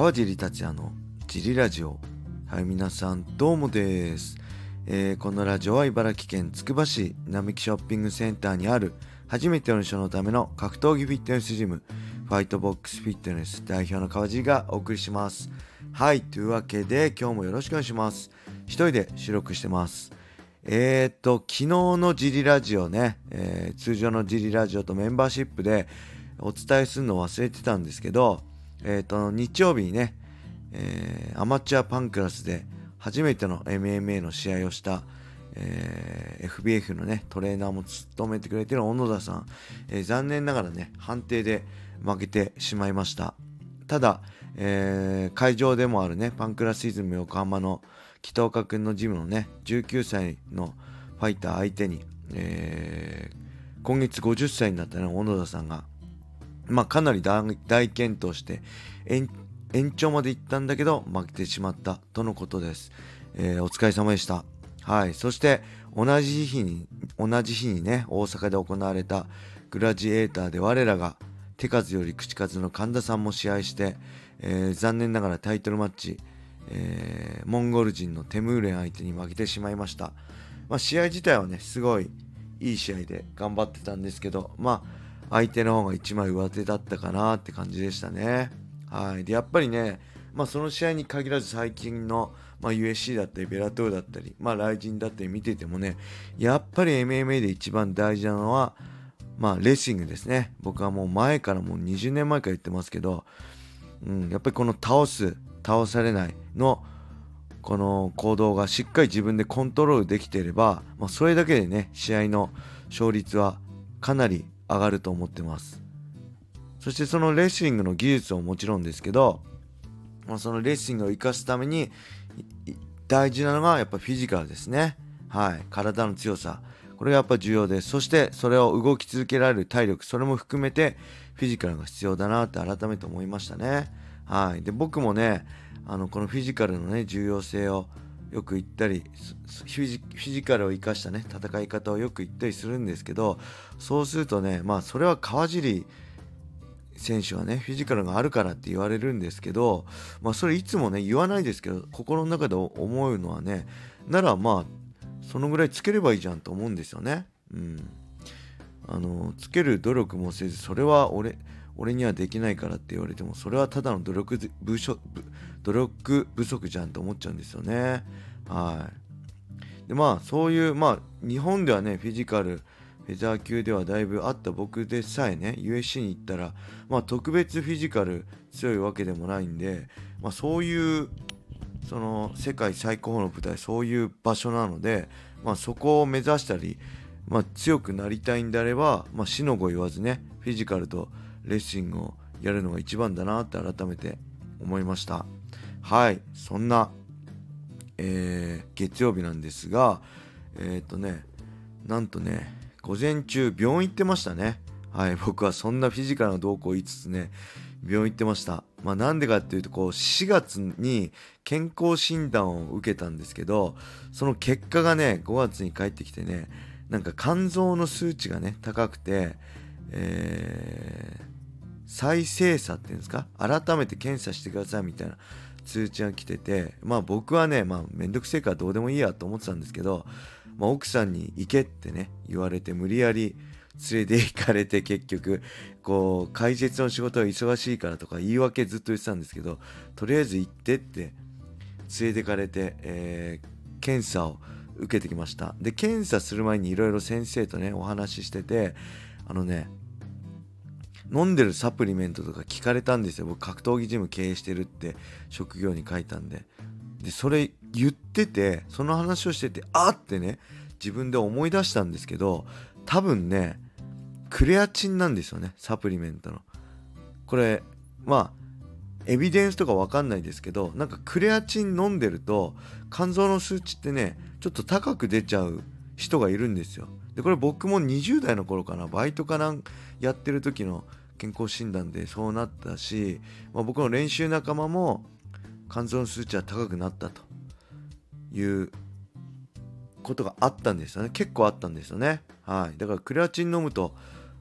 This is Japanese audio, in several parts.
川尻達也のジリラジオ。はい皆さんどうもです、えー、このラジオは茨城県つくば市並木ショッピングセンターにある初めての人のための格闘技フィットネスジムファイトボックスフィットネス代表の川尻がお送りします。はいというわけで今日もよろしくお願いします。一人で収録してます。えー、っと昨日のジリラジオね、えー、通常のジリラジオとメンバーシップでお伝えするの忘れてたんですけどえっ、ー、と、日曜日にね、えー、アマチュアパンクラスで初めての MMA の試合をした、えー、FBF のね、トレーナーも務めてくれてる小野田さん、えー、残念ながらね、判定で負けてしまいました。ただ、えー、会場でもあるね、パンクラシズム横浜の北岡君のジムのね、19歳のファイター相手に、えー、今月50歳になったね、小野田さんがまあ、かなり大健闘して延長まで行ったんだけど負けてしまったとのことです、えー、お疲れ様でした。はい。そして同じ日に同じ日にね大阪で行われたグラジエーターで我らが手数より口数の神田さんも試合して、えー、残念ながらタイトルマッチ、えー、モンゴル人のテムーレン相手に負けてしまいました、まあ、試合自体はねすごいいい試合で頑張ってたんですけどまあ相手の方が1枚上手だったかなって感じでしたね。はい。で、やっぱりね、まあその試合に限らず最近の、まあ、USC だったり、ベラトーだったり、まあライジンだったり見ててもね、やっぱり MMA で一番大事なのは、まあレスリングですね。僕はもう前からもう20年前から言ってますけど、うん、やっぱりこの倒す、倒されないの、この行動がしっかり自分でコントロールできていれば、まあ、それだけでね、試合の勝率はかなり上がると思ってます。そしてそのレスリングの技術ももちろんですけど、まあ、そのレスリングを生かすために大事なのがやっぱフィジカルですね。はい。体の強さ。これがやっぱ重要です。そしてそれを動き続けられる体力。それも含めてフィジカルが必要だなって改めて思いましたね。はい。で僕もねあのこのフィジカルのね重要性をよく言ったりフィジカルを生かしたね戦い方をよく言ったりするんですけどそうするとねまあそれは川尻選手はねフィジカルがあるからって言われるんですけどまあそれいつもね言わないですけど心の中で思うのはねならまあそのぐらいつければいいじゃんと思うんですよね。うん、あのつける努力もせずそれは俺俺にはできないからって言われてもそれはただの努力不努力不足じゃんと思っちゃうんですよね。はい。でまあそういうまあ日本ではねフィジカルフェザー級ではだいぶあった僕でさえね USC に行ったらまあ特別フィジカル強いわけでもないんでまあそういうその世界最高峰の舞台そういう場所なのでまあそこを目指したりまあ強くなりたいんであればまあ死の子言わずねフィジカルとレッシングをやるのが一番だなって改めて思いました。はい。そんな、えー、月曜日なんですがえっ、ー、とねなんとね午前中病院行ってましたね。はい。僕はそんなフィジカルな動向を言いつつね病院行ってました。まあなんでかっていうとこう4月に健康診断を受けたんですけどその結果がね5月に帰ってきてねなんか肝臓の数値がね高くてえー、再精査っていうんですか？改めて検査してくださいみたいな通知が来ててまあ僕はねまあめんどくせえからどうでもいいやと思ってたんですけど、まあ、奥さんに行けってね言われて無理やり連れて行かれて 結局こう解説の仕事は忙しいからとか言い訳ずっと言ってたんですけどとりあえず行ってって連れてかれて、えー、検査を受けてきました。で検査する前にいろいろ先生とねお話ししててあのね飲んでるサプリメントとか聞かれたんですよ。僕格闘技ジム経営してるって職業に書いたんで。でそれ言っててその話をしててあってね自分で思い出したんですけど多分ねクレアチンなんですよねサプリメントの。これまあエビデンスとかわかんないですけどなんかクレアチン飲んでると肝臓の数値ってねちょっと高く出ちゃう人がいるんですよ。でこれ僕も20代の頃かなバイトかなんやってる時の健康診断でそうなったし、まあ、僕の練習仲間も肝臓の数値は高くなったということがあったんですよね。結構あったんですよね。はい。だからクレアチン飲むと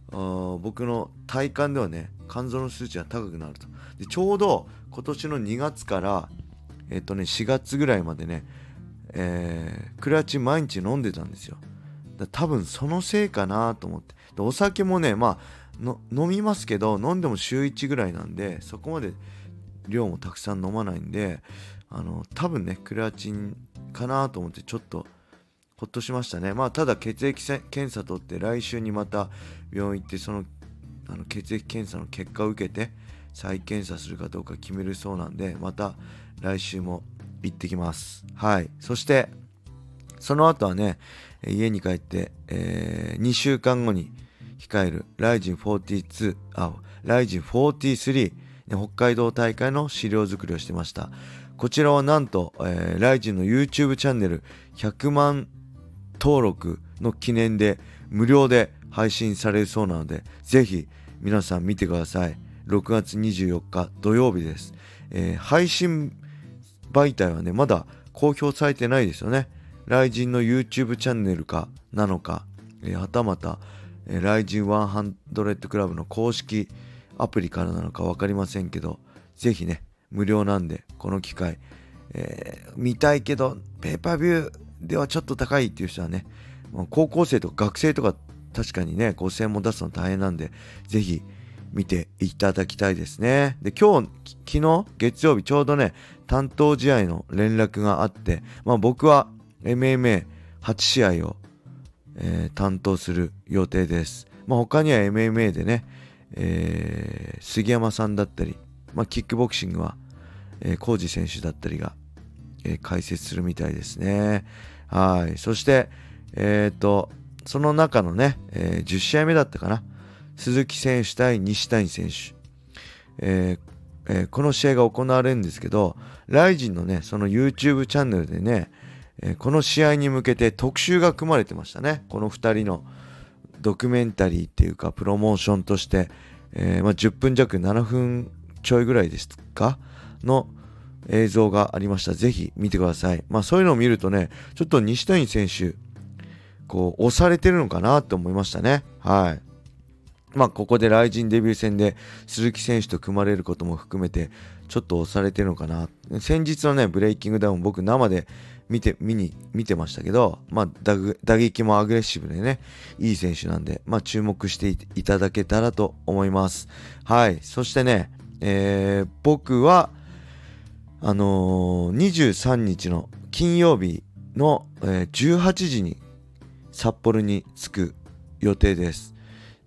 僕の体感ではね肝臓の数値が高くなると。でちょうど今年の2月からえっとね4月ぐらいまでねえー、クラチン毎日飲んでたんですよ。多分そのせいかなと思って。でお酒もねまあ飲みますけど飲んでも週1ぐらいなんでそこまで量もたくさん飲まないんであの多分ねクレアチンかなと思ってちょっとほっとしましたね。まあただ血液検査取って来週にまた病院行ってそのあの血液検査の結果を受けて再検査するかどうか決めるそうなんでまた来週も行ってきます。はい。そしてその後はね家に帰って、えー、2週間後に控える Ryzen42 あ Ryzen43 北海道大会の資料作りをしてましたこちらはなんと、えー、ライジンの YouTube チャンネル100万登録の記念で無料で配信されるそうなので、ぜひ皆さん見てください。6月24日土曜日です。えー、配信媒体はね、まだ公表されてないですよね。ライジンの YouTube チャンネルかなのか、はたまた、えー、ライジン100クラブの公式アプリからなのか分かりませんけど、ぜひね、無料なんで、この機会、えー、見たいけど、ペーパービューではちょっと高いっていう人はね、高校生とか学生とか確かにね、5000円も出すの大変なんで、ぜひ見ていただきたいですね。で、今日、昨日、月曜日、ちょうどね、担当試合の連絡があって、まあ僕は MMA8 試合を、えー、担当する予定です。まあ他には MMA でね、えー、杉山さんだったり、まあ、キックボクシングは、えー、コージ選手だったりが、えー、解説するみたいですね。はい。そして、えっ、ー、と、その中のね、えー、10試合目だったかな。鈴木選手対西谷選手。えーえー、この試合が行われるんですけど、ライジンのね、その YouTube チャンネルでね、この試合に向けて特集が組まれてましたね。この2人のドキュメンタリーっていうか、プロモーションとして、えー、まあ、10分弱、7分ちょいぐらいですか？の映像がありました。ぜひ見てください。まあそういうのを見るとね、ちょっと西谷選手、こう、押されてるのかなって思いましたね。はい。まあここでライジンデビュー戦で鈴木選手と組まれることも含めて、ちょっと押されてるのかな。先日のね、ブレイキングダウン僕生で見て、見に、見てましたけど、まあ打撃もアグレッシブでね、いい選手なんで、まあ注目していただけたらと思います。はい。そしてね、えー、僕は、あのー、23日の金曜日の、えー、18時に札幌に着く予定です。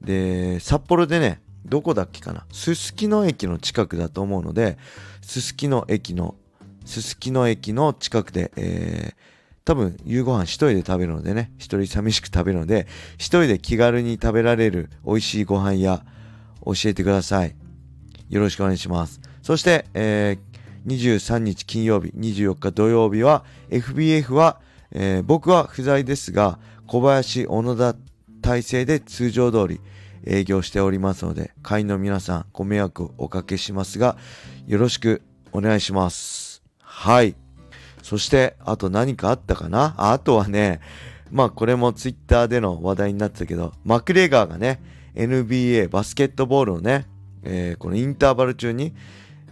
で、札幌でね、どこだっけかな？すすきの駅の近くだと思うので、すすきの駅の、すすきの駅の近くで、えー、多分夕ご飯一人で食べるのでね、一人寂しく食べるので、一人で気軽に食べられる美味しいご飯屋教えてください。よろしくお願いします。そして、えー、23日金曜日、24日土曜日は FBF は、えー、僕は不在ですが、小林、小野田体制で通常通り営業しておりますので、会員の皆さんご迷惑おかけしますが、よろしくお願いします。はい。そして、あと何かあったかな？あとはね、まあこれもツイッターでの話題になってたけど、マクレガーがね、NBA バスケットボールをね、えー、このインターバル中に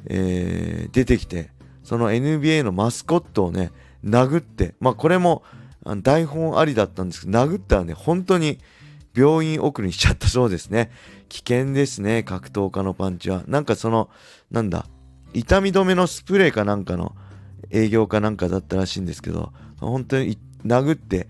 えー、出てきて、その NBA のマスコットをね、殴って、まあこれも台本ありだったんですけど、殴ったらね、本当に病院送りにしちゃったそうですね。危険ですね、格闘家のパンチは。なんかその、なんだ、痛み止めのスプレーかなんかの営業かなんかだったらしいんですけど、本当に殴って、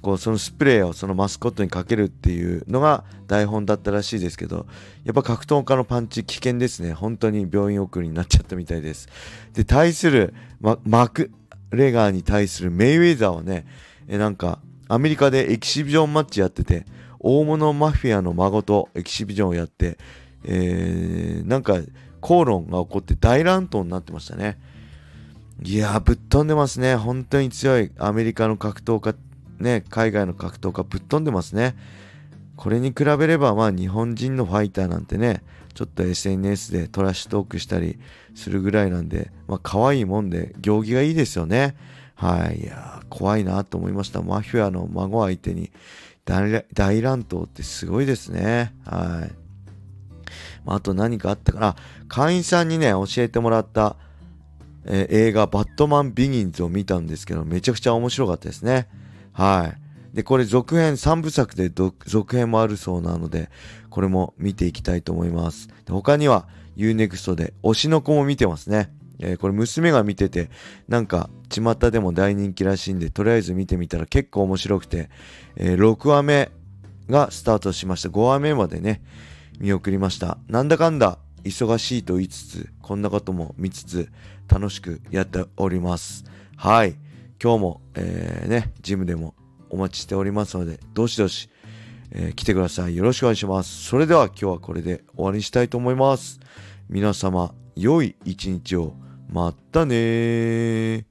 こうそのスプレーをそのマスコットにかけるっていうのが台本だったらしいですけどやっぱ格闘家のパンチ危険ですね本当に病院送りになっちゃったみたいですで対するママクレガーに対するメイウェザーはねえなんかアメリカでエキシビジョンマッチやってて大物マフィアの孫とエキシビジョンをやってえー、なんか口論が起こって大乱闘になってましたねいやぶっ飛んでますね本当に強いアメリカの格闘家ね、海外の格闘家ぶっ飛んでますね。これに比べれば、まあ日本人のファイターなんてね、ちょっと SNS でトラッシュトークしたりするぐらいなんで、まあ可愛いもんで、行儀がいいですよね。はい。いや怖いなと思いました。マフィアの孫相手に大乱闘ってすごいですね。はい。まあ、と何かあったかな。会員さんにね、教えてもらった、えー、映画バットマンビギンズを見たんですけど、めちゃくちゃ面白かったですね。はい。で、これ続編3部作で続編もあるそうなので、これも見ていきたいと思います。他には Unext で推しの子も見てますね。えー、これ娘が見てて、なんか巷でも大人気らしいんで、とりあえず見てみたら結構面白くて、えー、6話目がスタートしました。5話目までね、見送りました。なんだかんだ忙しいと言いつつ、こんなことも見つつ、楽しくやっております。はい。今日も、えー、ね、ジムでもお待ちしておりますので、どしどし、えー、来てください。よろしくお願いします。それでは今日はこれで終わりにしたいと思います。皆様、良い一日を。まったね